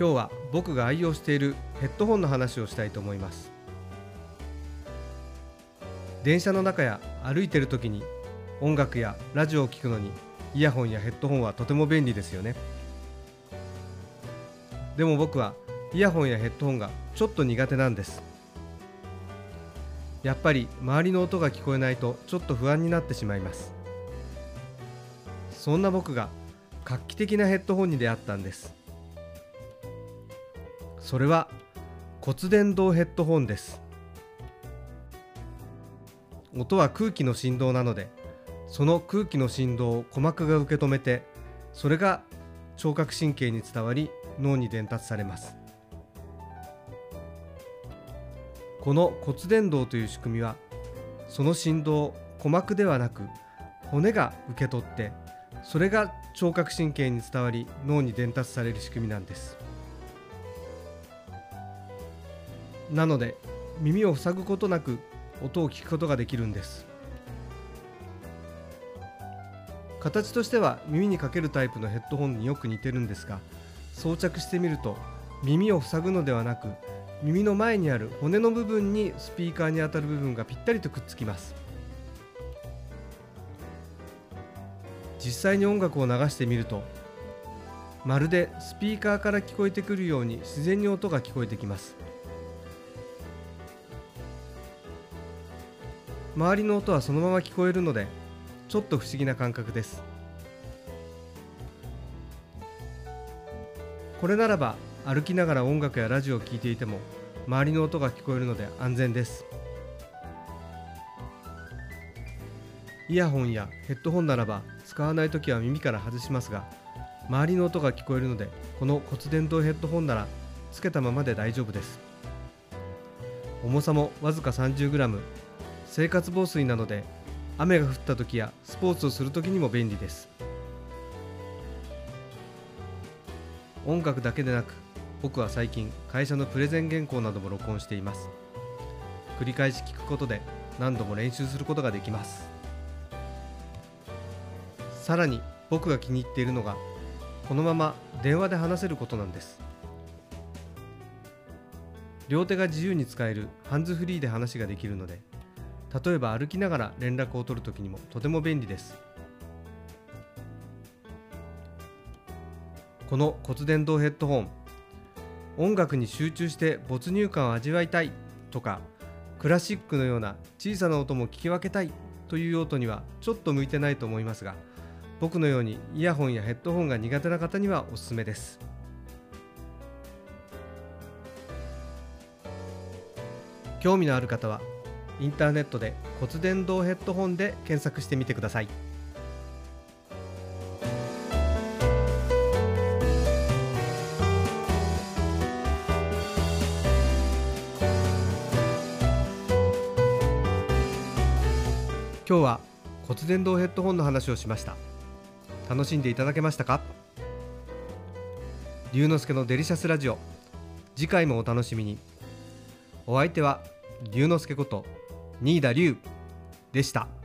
今日は僕が愛用しているヘッドホンの話をしたいと思います。電車の中や歩いてる時に音楽やラジオを聴くのにイヤホンやヘッドホンはとても便利ですよね。でも僕はイヤホンやヘッドホンがちょっと苦手なんです。やっぱり周りの音が聞こえないとちょっと不安になってしまいます。そんな僕が画期的なヘッドホンに出会ったんです。それは骨伝導ヘッドホンです。音は空気の振動なのでその空気の振動を鼓膜が受け止めてそれが聴覚神経に伝わり脳に伝達されます。この骨伝導という仕組みはその振動を鼓膜ではなく骨が受け取ってそれが聴覚神経に伝わり脳に伝達される仕組みなんです。なので耳を塞ぐことなく音を聞くことができるんです。形としては耳にかけるタイプのヘッドホンによく似てるんですが装着してみると耳を塞ぐのではなく耳の前にある骨の部分にスピーカーに当たる部分がぴったりとくっつきます。実際に音楽を流してみるとまるでスピーカーから聞こえてくるように自然に音が聞こえてきます。周りの音はそのまま聞こえるのでちょっと不思議な感覚です。これならば歩きながら音楽やラジオを聴いていても周りの音が聞こえるので安全です。イヤホンやヘッドホンならば使わない時は耳から外しますが周りの音が聞こえるのでこの骨伝導ヘッドホンならつけたままで大丈夫です。重さもわずか 30g 生活防水なので雨が降った時やスポーツをする時にも便利です。音楽だけでなく僕は最近会社のプレゼン原稿なども録音しています。繰り返し聞くことで何度も練習することができます。さらに僕が気に入っているのがこのまま電話で話せることなんです。両手が自由に使えるハンズフリーで話ができるので例えば歩きながら連絡を取るときにもとても便利です。この骨伝導ヘッドホン音楽に集中して没入感を味わいたいとかクラシックのような小さな音も聞き分けたいという用途にはちょっと向いてないと思いますが僕のようにイヤホンやヘッドホンが苦手な方にはおすすめです。興味のある方はインターネットで骨伝導ヘッドホンで検索してみてください。今日は骨伝導ヘッドホンの話をしました。楽しんでいただけましたか？龍之介のデリシャスラジオ。次回もお楽しみに。お相手は龍之介こと新田龍でした。